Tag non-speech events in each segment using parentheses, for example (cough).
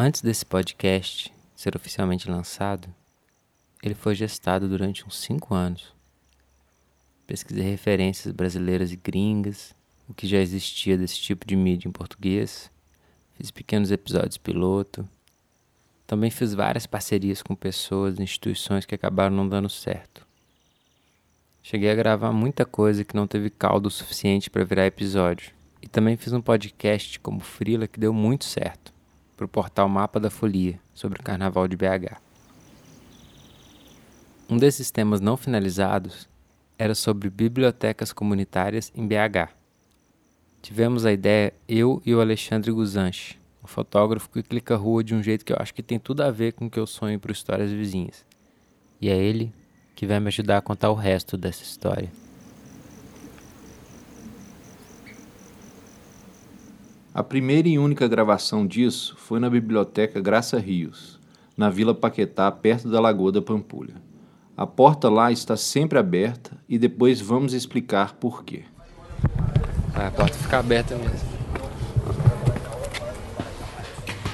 Antes desse podcast ser oficialmente lançado, ele foi gestado durante uns cinco anos. Pesquisei referências brasileiras e gringas, o que já existia desse tipo de mídia em português, fiz pequenos episódios piloto, também fiz várias parcerias com pessoas e instituições que acabaram não dando certo. Cheguei a gravar muita coisa que não teve caldo suficiente para virar episódio. E também fiz um podcast como Frila que deu muito certo para o portal Mapa da Folia, sobre o Carnaval de BH. Um desses temas não finalizados era sobre bibliotecas comunitárias em BH. Tivemos a ideia eu e o Alexandre Guzanche, um fotógrafo que clica rua de um jeito que eu acho que tem tudo a ver com o que eu sonho para histórias vizinhas. E é ele que vai me ajudar a contar o resto dessa história. A primeira e única gravação disso foi na Biblioteca Graça Rios, na Vila Paquetá, perto da Lagoa da Pampulha. A porta lá está sempre aberta e depois vamos explicar por quê. Ah, a porta fica aberta mesmo.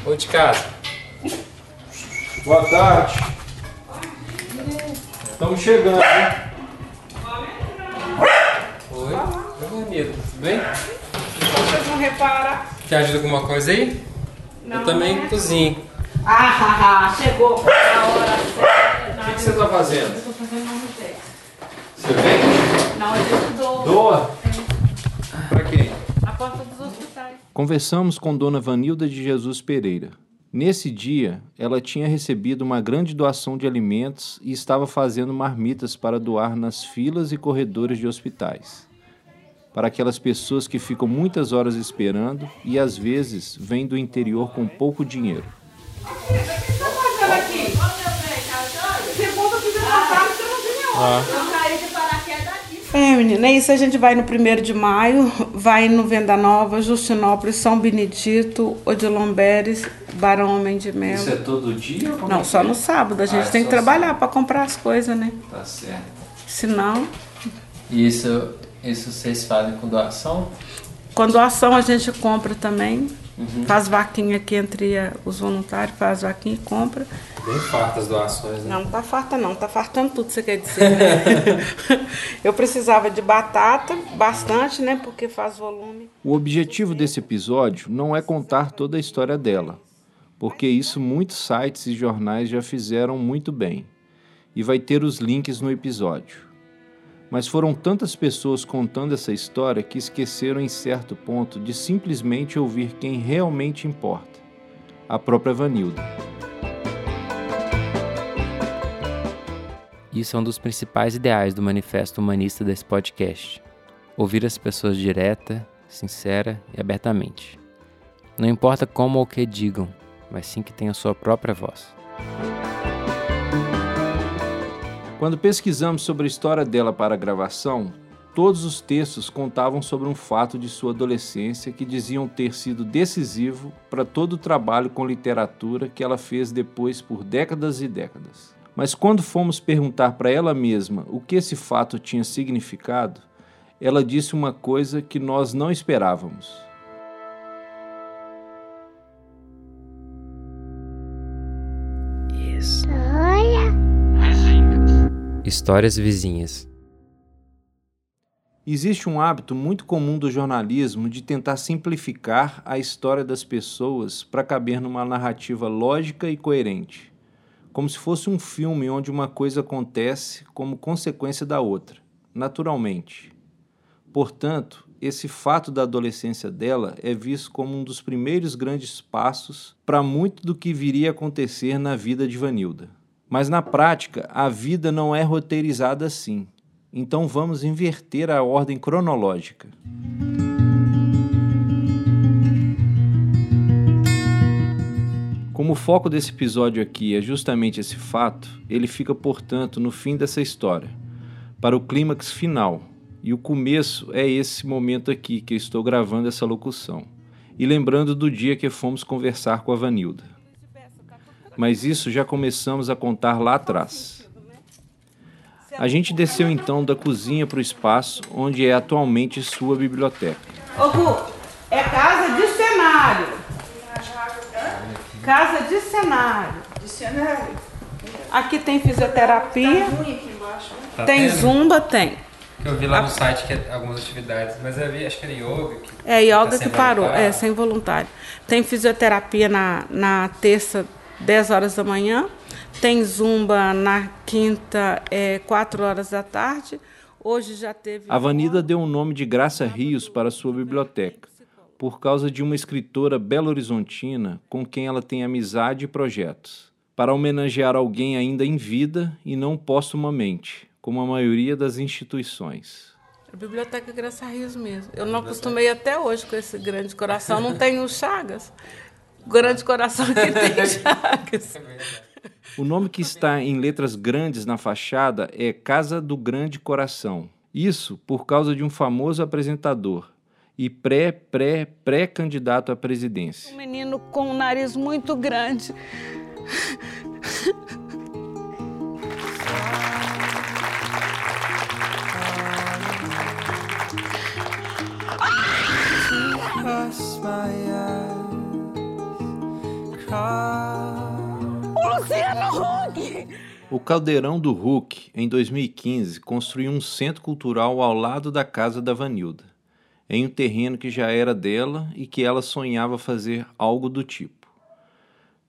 Oi de casa. Boa tarde. Estamos chegando, hein? Oi. Oi, Ramiro. Tudo bem? Vocês não reparam? Quer ajuda com alguma coisa aí? Não, eu também né? cozinho. Ah, ah, chegou na hora certa. O que, que você está fazendo? Eu tô fazendo um teste. Você vem? Não, eu dou Doa? Para quem? a porta dos hospitais. Conversamos com Dona Vanilda de Jesus Pereira. Nesse dia, ela tinha recebido uma grande doação de alimentos e estava fazendo marmitas para doar nas filas e corredores de hospitais. Para aquelas pessoas que ficam muitas horas esperando e às vezes vêm do interior com pouco dinheiro. O que você fazendo aqui? Segunda que você não sabe, você não vinha Eu caí de paraquedas aqui. É, menina, é isso. A gente vai no 1 de maio, vai no Venda Nova, Justinópolis, São Benedito, Odilon Beres, Barão Homem de Melo. é todo dia? Não, é só que é? no sábado. A gente Ah, tem que trabalhar para comprar as coisas, né? Tá certo. Senão, isso, isso vocês fazem com doação? com doação a gente compra também. Uhum. Faz vaquinha aqui entre os voluntários, faz vaquinha e compra. Bem fartas as doações, né? Não, tá farta não, tá fartando tudo, você quer dizer, né? (laughs) Eu precisava de batata, bastante, né? Porque faz volume. O objetivo desse episódio não é contar toda a história dela, porque isso muitos sites e jornais já fizeram muito bem, e vai ter os links no episódio. Mas foram tantas pessoas contando essa história que esqueceram em certo ponto de simplesmente ouvir quem realmente importa: a própria Vanilda. Isso é um dos principais ideais do manifesto humanista desse podcast. Ouvir as pessoas direta, sincera e abertamente. Não importa como ou o que digam, mas sim que tenham sua própria voz. Quando pesquisamos sobre a história dela para a gravação, todos os textos contavam sobre um fato de sua adolescência que diziam ter sido decisivo para todo o trabalho com literatura que ela fez depois por décadas e décadas. Mas quando fomos perguntar para ela mesma o que esse fato tinha significado, ela disse uma coisa que nós não esperávamos. Histórias vizinhas. Existe um hábito muito comum do jornalismo de tentar simplificar a história das pessoas para caber numa narrativa lógica e coerente, como se fosse um filme onde uma coisa acontece como consequência da outra, naturalmente. Portanto, esse fato da adolescência dela é visto como um dos primeiros grandes passos para muito do que viria a acontecer na vida de Vanilda. Mas na prática, a vida não é roteirizada assim. Então vamos inverter a ordem cronológica. Como o foco desse episódio aqui é justamente esse fato, ele fica, portanto, no fim dessa história, para o clímax final. E o começo é esse momento aqui que eu estou gravando essa locução. E lembrando do dia que fomos conversar com a Vanilda. Mas isso já começamos a contar lá atrás. A gente desceu então da cozinha para o espaço onde é atualmente sua biblioteca. Ô, Gu, é casa de cenário. Casa de cenário. De cenário. Aqui tem fisioterapia. Tá ruim aqui embaixo, né? Tá tem tendo? zumba, tem. Que eu vi lá no site que é algumas atividades, mas eu vi, acho que era yoga. Que É yoga tá que parou, voluntário. é sem voluntário. Tem fisioterapia na, na terça, 10 horas da manhã. Tem zumba na quinta, é, 4 horas da tarde. Hoje já teve. A Avanida deu o nome de Graça Rios para sua biblioteca, por causa de uma escritora belo-horizontina com quem ela tem amizade e projetos, para homenagear alguém ainda em vida e não póstumamente, como a maioria das instituições. A Biblioteca Graça Rios mesmo. Eu não acostumei até hoje com esse grande coração. Não tem o Chagas. Grande coração que tem (laughs) Chagas. O nome que está em letras grandes na fachada é Casa do Grande Coração. Isso por causa de um famoso apresentador e pré-pré-pré-candidato à presidência. Um menino com um nariz muito grande. Cross my eyes, O Caldeirão do Hulk, em 2015, construiu um centro cultural ao lado da casa da Vanilda, em um terreno que já era dela e que ela sonhava fazer algo do tipo.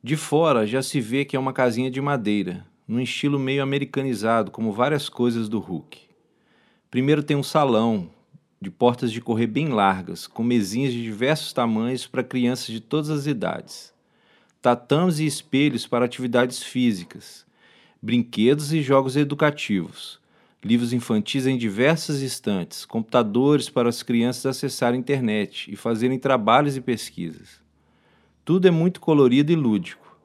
De fora já se vê que é uma casinha de madeira, num estilo meio americanizado, como várias coisas do Hulk. Primeiro tem um salão, de portas de correr bem largas, com mesinhas de diversos tamanhos para crianças de todas as idades. Tatames e espelhos para atividades físicas, brinquedos e jogos educativos, livros infantis em diversas estantes, computadores para as crianças acessarem a internet e fazerem trabalhos e pesquisas. Tudo é muito colorido e lúdico.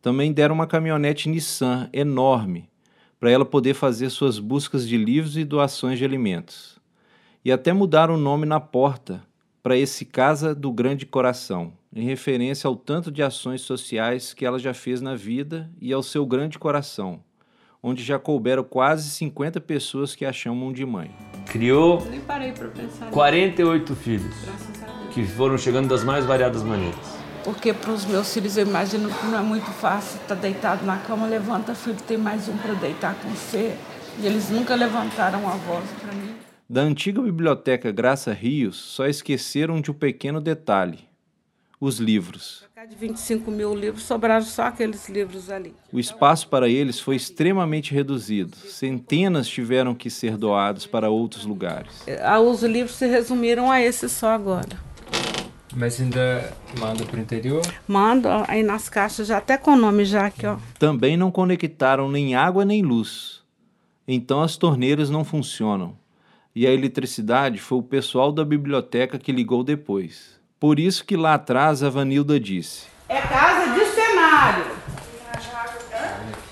Também deram uma caminhonete Nissan enorme para ela poder fazer suas buscas de livros e doações de alimentos. E até mudaram o nome na porta para esse Casa do Grande Coração, em referência ao tanto de ações sociais que ela já fez na vida e ao seu grande coração, onde já couberam quase 50 pessoas que a chamam de mãe. Criou Nem parei para pensar. 48 filhos, que foram chegando das mais variadas maneiras. Porque para os meus filhos eu imagino que não é muito fácil estar deitado na cama, levanta filho, tem mais um para deitar com você. E eles nunca levantaram a voz para mim. Da antiga biblioteca Graça Rios, só esqueceram de um pequeno detalhe: os livros. De 25 mil livros, sobraram só aqueles livros ali. O espaço para eles foi extremamente reduzido. Centenas tiveram que ser doados para outros lugares. Ah, Os livros se resumiram a esse só agora. Mas ainda manda pro interior? Mando ó, aí nas caixas, já até com o nome já aqui, ó. Também não conectaram nem água nem luz. Então as torneiras não funcionam. E a eletricidade foi o pessoal da biblioteca que ligou depois. Por isso que lá atrás a Vanilda disse: É casa de cenário.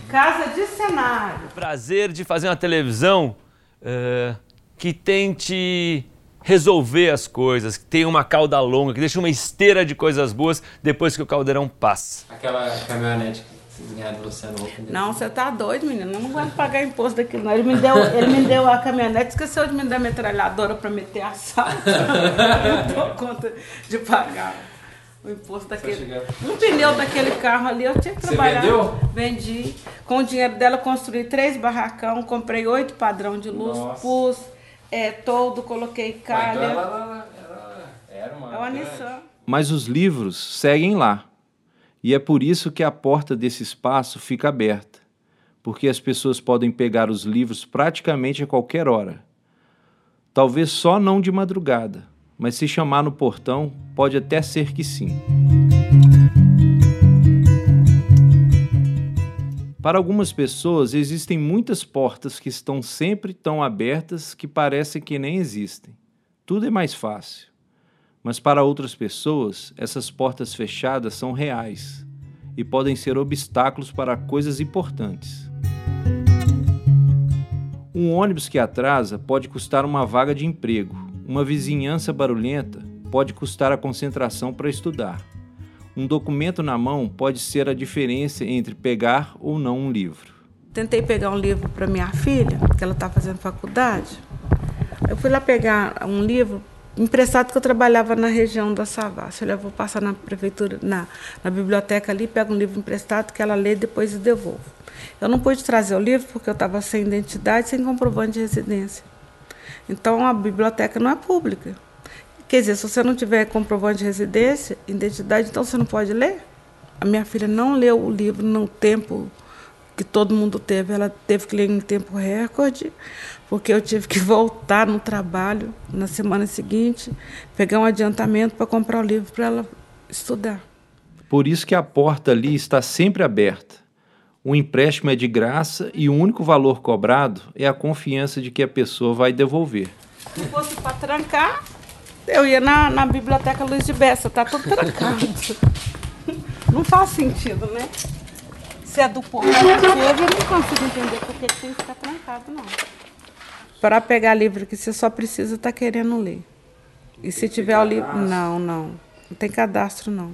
Casa de cenário. Prazer de fazer uma televisão eh, que tente resolver as coisas, que tenha uma cauda longa, que deixe uma esteira de coisas boas depois que o caldeirão passa. Aquela caminhonete Luciano Huck. Não, você tá doido, menino. Eu não vou pagar imposto daquilo, não. Ele me deu, ele me deu a caminhonete, esqueceu de me dar a metralhadora para meter a sala. (laughs) Eu não dou conta de pagar o imposto daquele. Um pneu daquele carro ali, eu tinha que Você trabalhar. vendeu? Vendi. Com o dinheiro dela, construí três barracão, comprei oito padrão de luz, Nossa. pus é, todo, coloquei calha. Então ela, ela- ela era uma. É uma. Nissan. Mas os livros seguem lá. E é por isso que a porta desse espaço fica aberta, porque as pessoas podem pegar os livros praticamente a qualquer hora. Talvez só não de madrugada, mas se chamar no portão, pode até ser que sim. Para algumas pessoas, existem muitas portas que estão sempre tão abertas que parecem que nem existem. Tudo é mais fácil. Mas para outras pessoas, essas portas fechadas são reais e podem ser obstáculos para coisas importantes. Um ônibus que atrasa pode custar uma vaga de emprego. Uma vizinhança barulhenta pode custar a concentração para estudar. Um documento na mão pode ser a diferença entre pegar ou não um livro. Tentei pegar um livro para minha filha, que ela está fazendo faculdade. Eu fui lá pegar um livro emprestado que eu trabalhava na região da Savassi. Eu vou passar na prefeitura, na, na biblioteca ali, pego um livro emprestado que ela lê e depois devolvo. Eu não pude trazer o livro porque eu estava sem identidade, sem comprovante de residência. Então a biblioteca não é pública. Quer dizer, se você não tiver comprovante de residência, identidade, então você não pode ler? A minha filha não leu o livro no tempo que todo mundo teve, ela teve que ler em tempo recorde, porque eu tive que (laughs) voltar no trabalho na semana seguinte, pegar um adiantamento para comprar o livro para ela estudar. Por isso que a porta ali está sempre aberta. O empréstimo é de graça e o único valor cobrado é a confiança de que a pessoa vai devolver. Se fosse para trancar, eu ia na, na biblioteca Luiz de Bessa, tá tudo trancado. (laughs) Não faz sentido, né? Se é do povo que teve, eu não consigo entender por que tem que ficar trancado, não. Para pegar livro que você só precisa estar tá querendo ler. E se tiver o livro. Não, não. Não tem cadastro, não.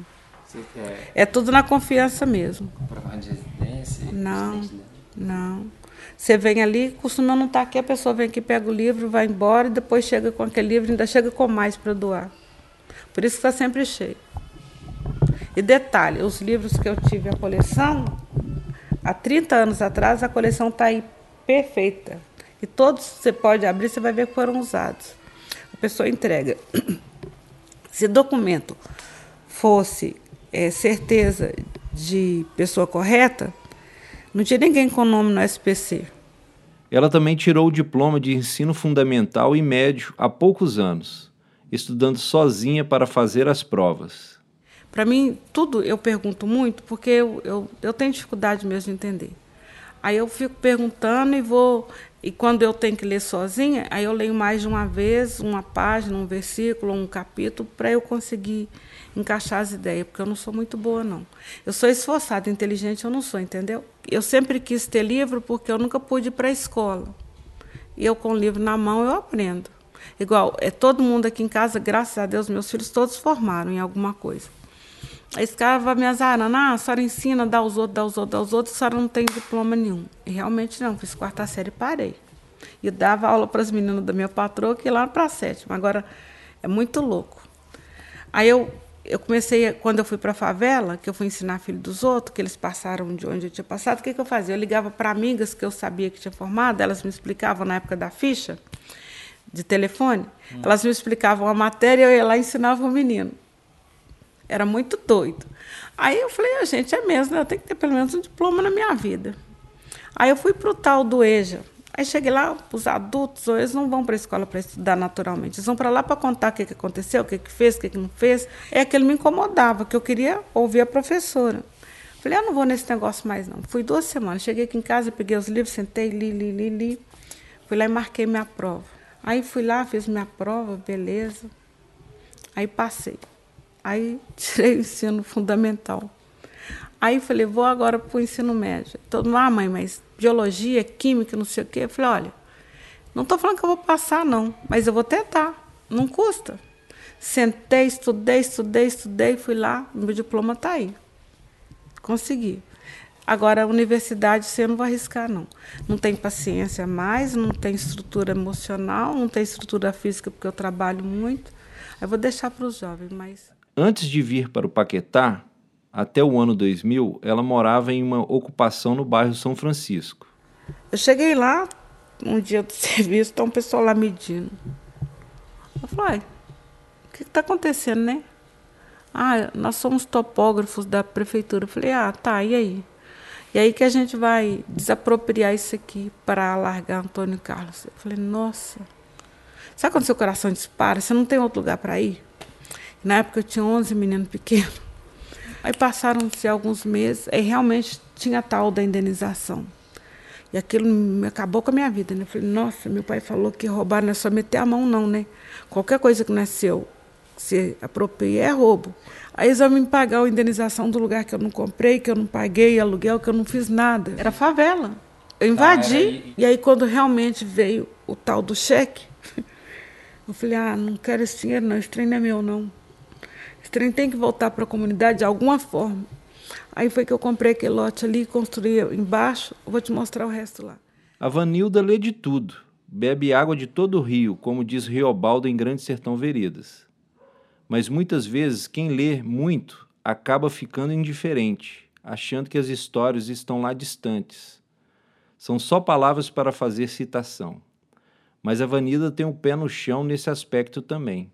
É tudo na confiança mesmo. Comprovante de residência? Não, não. Você vem ali, costuma não estar aqui, a pessoa vem aqui, pega o livro, vai embora e depois chega com aquele livro, ainda chega com mais para doar. Por isso que está sempre cheio. E detalhe, os livros que eu tive a coleção, há 30 anos atrás, a coleção está aí perfeita. E todos você pode abrir, você vai ver que foram usados. A pessoa entrega. (clears throat) Se documento fosse é, certeza de pessoa correta, não tinha ninguém com nome no SPC. Ela também tirou o diploma de ensino fundamental e médio há poucos anos, estudando sozinha para fazer as provas. Para mim, tudo eu pergunto muito, porque eu, eu, eu tenho dificuldade mesmo de entender. Aí eu fico perguntando e vou. E quando eu tenho que ler sozinha, aí eu leio mais de uma vez, uma página, um versículo, um capítulo, para eu conseguir encaixar as ideias, porque eu não sou muito boa, não. Eu sou esforçada, inteligente eu não sou, entendeu? Eu sempre quis ter livro porque eu nunca pude ir para a escola. E eu, com o livro na mão, eu aprendo. Igual, é todo mundo aqui em casa, graças a Deus, meus filhos todos formaram em alguma coisa. Cara vai me azarando, ah, a senhora ensina, dá aos outros, dá aos outros, dá aos outros, a senhora não tem diploma nenhum. E realmente não, fiz quarta série e parei. E dava aula para as meninas da minha patroa, que lá para a sétima. Agora, é muito louco. Aí eu eu comecei, quando eu fui para a favela, que eu fui ensinar filho dos outros, que eles passaram de onde eu tinha passado, o que, que eu fazia? Eu ligava para amigas que eu sabia que tinha formado, elas me explicavam na época da ficha de telefone, hum. elas me explicavam a matéria e eu ia lá e ensinava o menino. Era muito doido. Aí eu falei, ah, gente, é mesmo, né? eu tenho que ter pelo menos um diploma na minha vida. Aí eu fui para o tal do EJA, Aí cheguei lá, os adultos, eles não vão para a escola para estudar naturalmente. Eles vão para lá para contar o que, que aconteceu, o que, que fez, o que, que não fez. É ele me incomodava, que eu queria ouvir a professora. Falei, eu não vou nesse negócio mais não. Fui duas semanas. Cheguei aqui em casa, peguei os livros, sentei, li, li, li, li. Fui lá e marquei minha prova. Aí fui lá, fiz minha prova, beleza. Aí passei. Aí tirei o ensino fundamental. Aí falei, vou agora para o ensino médio. Todo mundo, ah, mãe, mas biologia, química, não sei o quê. Eu falei, olha, não estou falando que eu vou passar, não, mas eu vou tentar. Não custa. Sentei, estudei, estudei, estudei, fui lá, meu diploma está aí. Consegui. Agora, a universidade, você não vai arriscar, não. Não tem paciência mais, não tem estrutura emocional, não tem estrutura física, porque eu trabalho muito. Eu vou deixar para os jovens, mas... Antes de vir para o Paquetá, até o ano 2000, ela morava em uma ocupação no bairro São Francisco. Eu cheguei lá, um dia do (laughs) serviço, está um pessoal lá medindo. Eu falei, o que está acontecendo, né? Ah, nós somos topógrafos da prefeitura. Eu falei, ah, tá, e aí? E aí que a gente vai desapropriar isso aqui para alargar Antônio Carlos. Eu falei, nossa. Sabe quando seu coração dispara? Você não tem outro lugar para ir? Na época eu tinha 11 meninos pequenos. Aí passaram-se alguns meses e realmente tinha tal da indenização. E aquilo me acabou com a minha vida. Né? Eu falei, nossa, meu pai falou que roubar não é só meter a mão, não, né? Qualquer coisa que não é seu, se apropria, é roubo. Aí eles vão me pagar a indenização do lugar que eu não comprei, que eu não paguei, aluguel, que eu não fiz nada. Era favela. Eu invadi. Ah, e aí, quando realmente veio o tal do cheque, (laughs) eu falei, ah, não quero esse dinheiro, não, esse trem não é meu, não. Esse trem tem que voltar para a comunidade de alguma forma. Aí foi que eu comprei aquele lote ali, construí embaixo. vou te mostrar o resto lá. A Vanilda lê de tudo. bebe água de todo o rio, como diz Riobaldo em Grande Sertão Veredas. Mas muitas vezes quem lê muito acaba ficando indiferente, achando que as histórias estão lá distantes. São só palavras para fazer citação. Mas a Vanida tem o um pé no chão nesse aspecto também.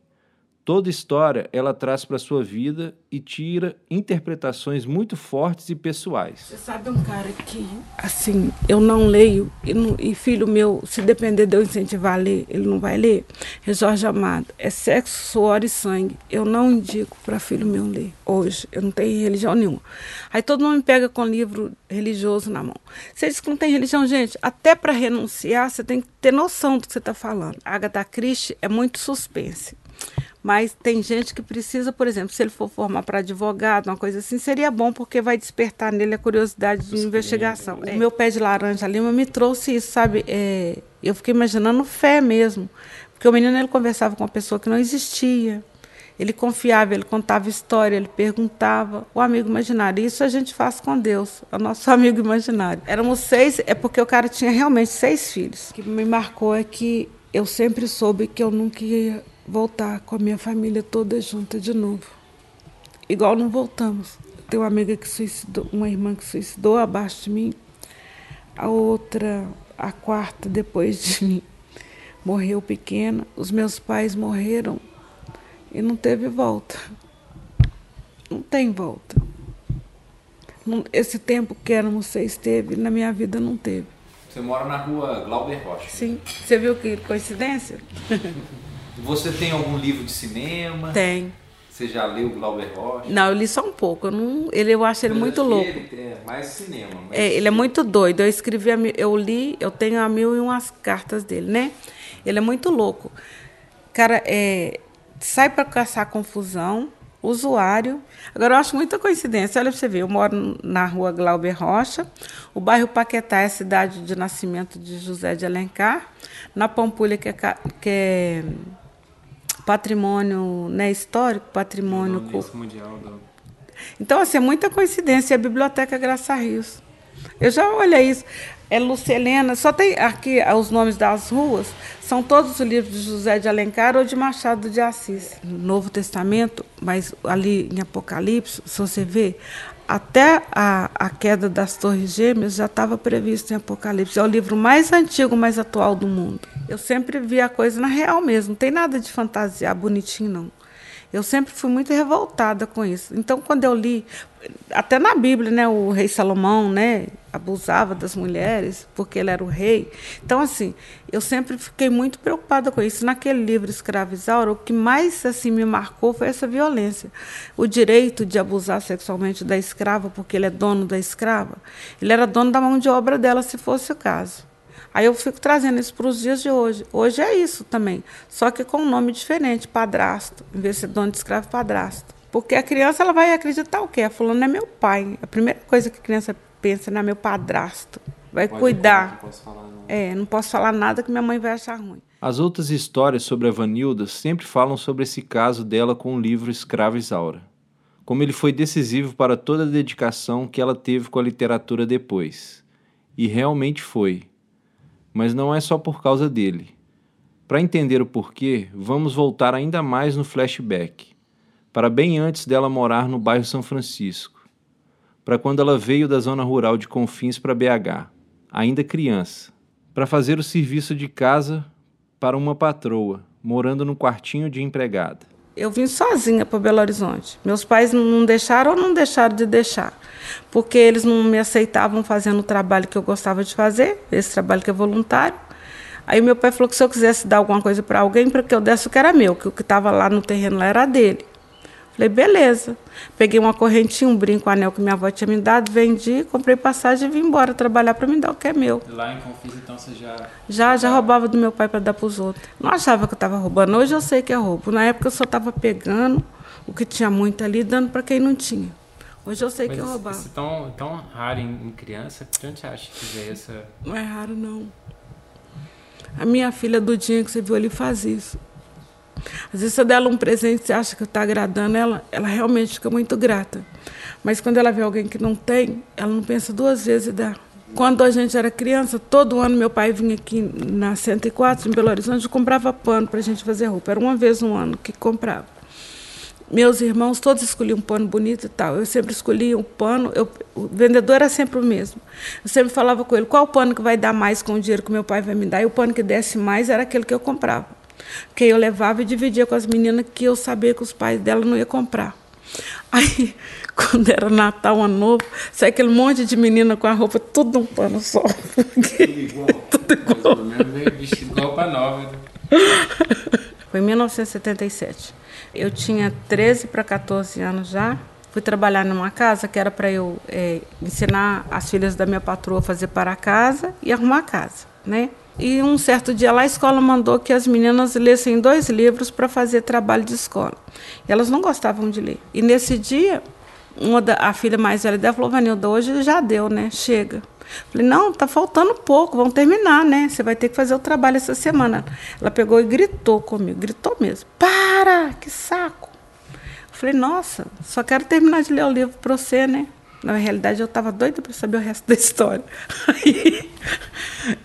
Toda história ela traz para sua vida e tira interpretações muito fortes e pessoais. Você sabe um cara que, assim, eu não leio e, não, e, filho meu, se depender de eu incentivar a ler, ele não vai ler. É Jorge Amado, é sexo, suor e sangue. Eu não indico para filho meu ler hoje. Eu não tenho religião nenhuma. Aí todo mundo me pega com livro religioso na mão. Você diz que não tem religião, gente, até para renunciar você tem que ter noção do que você está falando. A Agatha Christie é muito suspense. Mas tem gente que precisa, por exemplo, se ele for formar para advogado, uma coisa assim, seria bom porque vai despertar nele a curiosidade de investigação. É. O meu pé de laranja lima me trouxe isso, sabe? É, eu fiquei imaginando fé mesmo. Porque o menino ele conversava com uma pessoa que não existia. Ele confiava, ele contava história, ele perguntava. O amigo imaginário. Isso a gente faz com Deus, é o nosso (laughs) amigo imaginário. Éramos seis, é porque o cara tinha realmente seis filhos. O que me marcou é que eu sempre soube que eu nunca ia voltar com a minha família toda junta de novo. Igual não voltamos. Tenho uma amiga que suicidou, uma irmã que suicidou abaixo de mim, a outra, a quarta depois de mim, morreu pequena. Os meus pais morreram e não teve volta. Não tem volta. Esse tempo que éramos seis teve, na minha vida não teve. Você mora na rua Glauber Rocha. Sim. Você viu que coincidência? (laughs) Você tem algum livro de cinema? Tem. Você já leu Glauber Rocha? Não, eu li só um pouco. Eu, não, ele, eu acho ele muito louco. Ele é mais cinema. Mais é, ele é muito doido. Eu escrevi, eu li, eu tenho a mil e umas cartas dele, né? Ele é muito louco. Cara, é, sai para caçar confusão, usuário. Agora, eu acho muita coincidência. Olha para você ver, eu moro na rua Glauber Rocha, o bairro Paquetá é a cidade de nascimento de José de Alencar, na Pampulha, que é, que é patrimônio né, histórico, patrimônio. Mundial do... Então, assim, é muita coincidência. É a Biblioteca Graça Rios. Eu já olhei isso. É Lucelena, só tem aqui os nomes das ruas, são todos os livros de José de Alencar ou de Machado de Assis. No Novo Testamento, mas ali em Apocalipse, se você vê, até a, a queda das Torres Gêmeas já estava previsto em Apocalipse. É o livro mais antigo, mais atual do mundo. Eu sempre vi a coisa na real mesmo, não tem nada de fantasiar bonitinho, não. Eu sempre fui muito revoltada com isso. Então, quando eu li, até na Bíblia, né, o rei Salomão, né, abusava das mulheres porque ele era o rei. Então, assim, eu sempre fiquei muito preocupada com isso. Naquele livro Escravizaura, o que mais assim me marcou foi essa violência. O direito de abusar sexualmente da escrava porque ele é dono da escrava. Ele era dono da mão de obra dela, se fosse o caso. Aí eu fico trazendo isso para os dias de hoje. Hoje é isso também, só que com um nome diferente, padrasto, em vez de ser dono de escravo, padrasto. Porque a criança ela vai acreditar o quê? A fulano é meu pai. A primeira coisa que a criança pensa é meu padrasto. Vai Pode cuidar. Não posso falar, não. É, não posso falar nada que minha mãe vai achar ruim. As outras histórias sobre a Vanilda sempre falam sobre esse caso dela com o livro Escrava Isaura. Como ele foi decisivo para toda a dedicação que ela teve com a literatura depois. E realmente foi mas não é só por causa dele. Para entender o porquê, vamos voltar ainda mais no flashback, para bem antes dela morar no bairro São Francisco, para quando ela veio da zona rural de Confins para BH, ainda criança, para fazer o serviço de casa para uma patroa, morando no quartinho de empregada eu vim sozinha para Belo Horizonte. Meus pais não deixaram ou não deixaram de deixar, porque eles não me aceitavam fazendo o trabalho que eu gostava de fazer, esse trabalho que é voluntário. Aí meu pai falou que se eu quisesse dar alguma coisa para alguém, para que eu desse o que era meu, que o que estava lá no terreno lá era dele. Falei, beleza. Peguei uma correntinha, um brinco, um anel que minha avó tinha me dado, vendi, comprei passagem e vim embora trabalhar para me dar o que é meu. Lá em Confins, então, você já... Já, já roubava do meu pai para dar para os outros. Não achava que eu estava roubando. Hoje eu sei que é roubo. Na época eu só estava pegando o que tinha muito ali, dando para quem não tinha. Hoje eu sei Mas que eu roubava. Isso é tão, tão raro em, em criança, que você acha que é essa... Não é raro, não. A minha filha Dudinha, que você viu ali, faz isso. Às vezes você dá ela um presente, você acha que está agradando ela, ela realmente fica muito grata. Mas quando ela vê alguém que não tem, ela não pensa duas vezes e dá. Quando a gente era criança, todo ano meu pai vinha aqui na 104, em Belo Horizonte, e comprava pano para a gente fazer roupa. Era uma vez no ano que comprava. Meus irmãos todos escolhiam um pano bonito e tal. Eu sempre escolhia um pano, eu, o vendedor era sempre o mesmo. Eu sempre falava com ele qual pano que vai dar mais com o dinheiro que meu pai vai me dar. E o pano que desse mais era aquele que eu comprava. Porque eu levava e dividia com as meninas que eu sabia que os pais dela não iam comprar. (laughs) Aí, quando era Natal, Ano Novo, sai aquele monte de menina com a roupa tudo num pano só. (laughs) Tudo igual. tudo igual. Veio vestido igual pra nova. (laughs) Foi em 1977. Eu tinha 13 para 14 anos já. Fui trabalhar numa casa que era para eu é, ensinar as filhas da minha patroa a fazer para casa e arrumar a casa, né? E um certo dia lá a escola mandou que as meninas lessem dois livros para fazer trabalho de escola. E elas não gostavam de ler. E nesse dia, da, a filha mais velha dela falou: Vanilda, hoje já deu, né? Chega. Falei, não, tá faltando pouco, vamos terminar, né? Você vai ter que fazer o trabalho essa semana. Ela pegou e gritou comigo, gritou mesmo. Para, que saco. Falei, nossa, só quero terminar de ler o livro para você, né? Na realidade, eu estava doida para saber o resto da história. (laughs)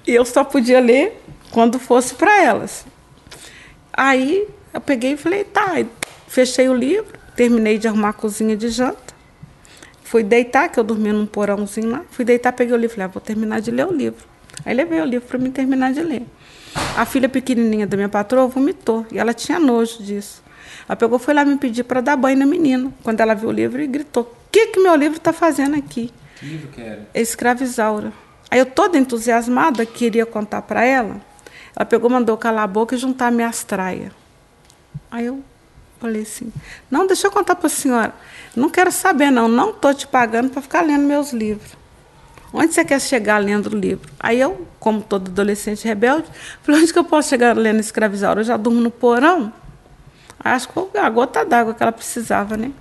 E eu só podia ler quando fosse para elas. Aí eu peguei e falei, tá, fechei o livro, terminei de arrumar a cozinha de janta. Fui deitar, que eu dormia num porãozinho lá. Fui deitar, peguei o livro, falei, ah, vou terminar de ler o livro. Aí levei o livro para mim terminar de ler. A filha pequenininha da minha patroa vomitou e ela tinha nojo disso. Ela pegou, foi lá me pedir para dar banho na menina. Quando ela viu o livro e gritou: que, que meu livro está fazendo aqui? Que livro que era? Escravizaura. Aí eu, toda entusiasmada, queria contar para ela. Ela pegou, mandou calar a boca e juntar minhas traias. Aí eu falei assim: Não, deixa eu contar para a senhora. Não quero saber, não. Não estou te pagando para ficar lendo meus livros. Onde você quer chegar lendo o livro? Aí eu, como todo adolescente rebelde, falei: Onde que eu posso chegar lendo Escravizaura? Eu já durmo no porão? Acho que foi a gota d'água que ela precisava, né?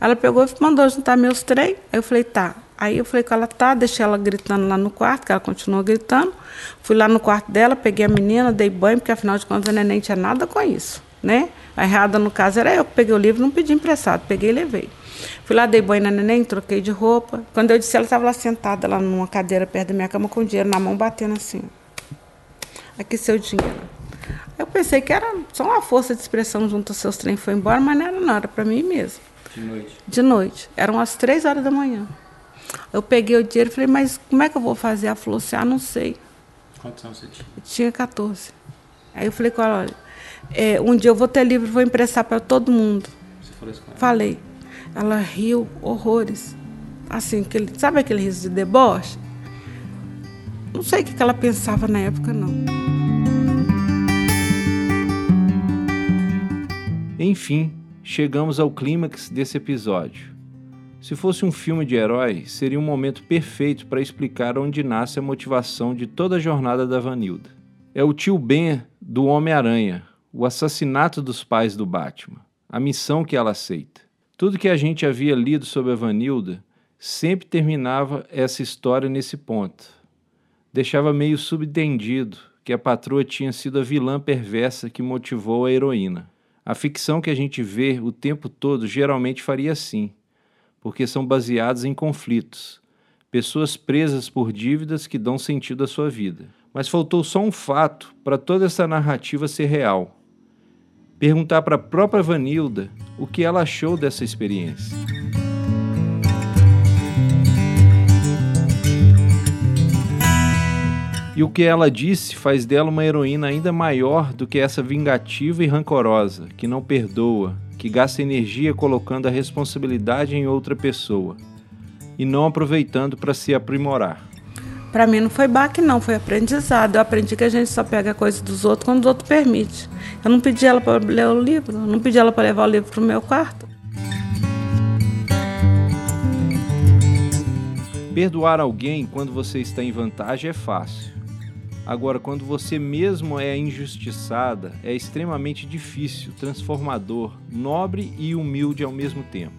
Ela pegou e mandou juntar meus três. Aí eu falei, tá. Aí eu falei com ela, tá, deixei ela gritando lá no quarto, que ela continuou gritando. Fui lá no quarto dela, peguei a menina, dei banho, porque afinal de contas a neném tinha nada com isso, né? A errada no caso era eu que peguei o livro, não pedi emprestado, peguei e levei. Fui lá, dei banho na neném, troquei de roupa. Quando eu disse, ela estava lá sentada, lá numa cadeira perto da minha cama, com o dinheiro na mão, batendo assim. Aqui seu dinheiro. Eu pensei que era só uma força de expressão junto aos seus trem foi embora, mas não era nada, para mim mesmo. De noite. De noite. Eram as três horas da manhã. Eu peguei o dinheiro e falei, mas como é que eu vou fazer? Ela falou assim, ah, não sei. Quantos anos você tinha? Eu tinha 14. Aí eu falei com ela, olha, é, um dia eu vou ter livro, vou emprestar para todo mundo. Você falou isso com ela? Falei. Ela riu horrores. Assim, aquele, sabe aquele riso de deboche? Não sei o que que ela pensava na época, não. Enfim, chegamos ao clímax desse episódio. Se fosse um filme de herói, seria um momento perfeito para explicar onde nasce a motivação de toda a jornada da Vanilda. É o tio Ben do Homem-Aranha, o assassinato dos pais do Batman, a missão que ela aceita. Tudo que a gente havia lido sobre a Vanilda sempre terminava essa história nesse ponto. Deixava meio subentendido que a patroa tinha sido a vilã perversa que motivou a heroína. A ficção que a gente vê o tempo todo geralmente faria assim, porque são baseados em conflitos, pessoas presas por dívidas que dão sentido à sua vida. Mas faltou só um fato para toda essa narrativa ser real. Perguntar para a própria Vanilda o que ela achou dessa experiência. E o que ela disse faz dela uma heroína ainda maior do que essa vingativa e rancorosa, que não perdoa, que gasta energia colocando a responsabilidade em outra pessoa e não aproveitando para se aprimorar. Para mim não foi baque, não, foi aprendizado. Eu aprendi que a gente só pega a coisa dos outros quando os outros permitem. Eu não pedi ela para ler o livro, eu não pedi ela para levar o livro para o meu quarto. Perdoar alguém quando você está em vantagem é fácil. Agora, quando você mesmo é injustiçada, é extremamente difícil, transformador, nobre e humilde ao mesmo tempo.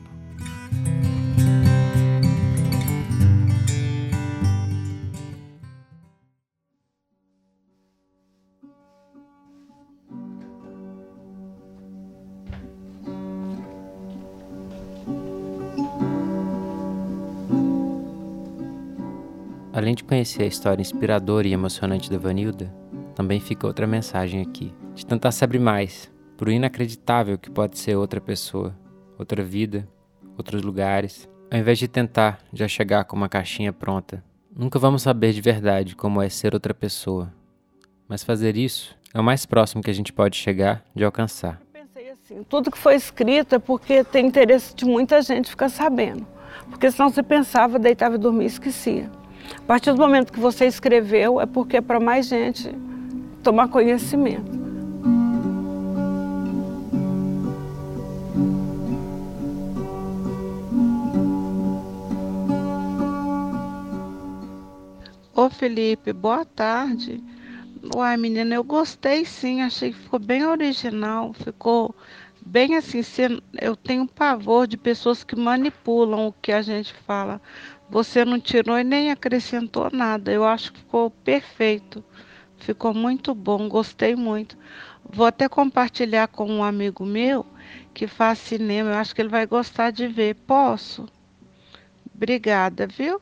Além de conhecer a história inspiradora e emocionante da Vanilda, também fica outra mensagem aqui, de tentar se abrir mais para o inacreditável que pode ser outra pessoa, outra vida, outros lugares, ao invés de tentar já chegar com uma caixinha pronta. Nunca vamos saber de verdade como é ser outra pessoa, mas fazer isso é o mais próximo que a gente pode chegar de alcançar. Assim, tudo que foi escrito é porque tem interesse de muita gente ficar sabendo. Porque senão você pensava, deitava e dormia e esquecia. A partir do momento que você escreveu, é porque é para mais gente tomar conhecimento. Ô Felipe, boa tarde. Uai, menina, eu gostei sim, achei que ficou bem original, ficou bem assim, eu tenho pavor de pessoas que manipulam o que a gente fala. Você não tirou e nem acrescentou nada. Eu acho que ficou perfeito. Ficou muito bom, gostei muito. Vou até compartilhar com um amigo meu que faz cinema. Eu acho que ele vai gostar de ver. Posso? Obrigada, viu?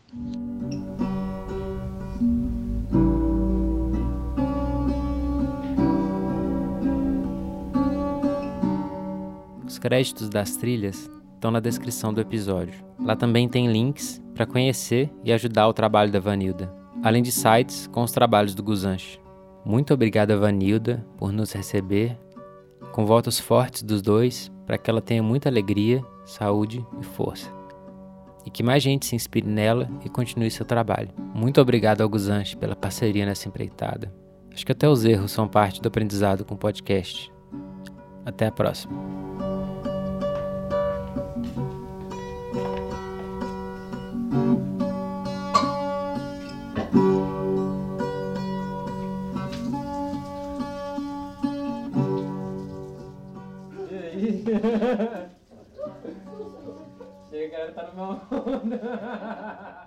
Os créditos das trilhas estão na descrição do episódio. Lá também tem links para conhecer e ajudar o trabalho da Vanilda, além de sites com os trabalhos do Guzanche. Muito obrigada, Vanilda, por nos receber, com votos fortes dos dois para que ela tenha muita alegria, saúde e força. E que mais gente se inspire nela e continue seu trabalho. Muito obrigado ao Guzanche pela parceria nessa empreitada. Acho que até os erros são parte do aprendizado com o podcast. Até a próxima. Chega, tá numa onda.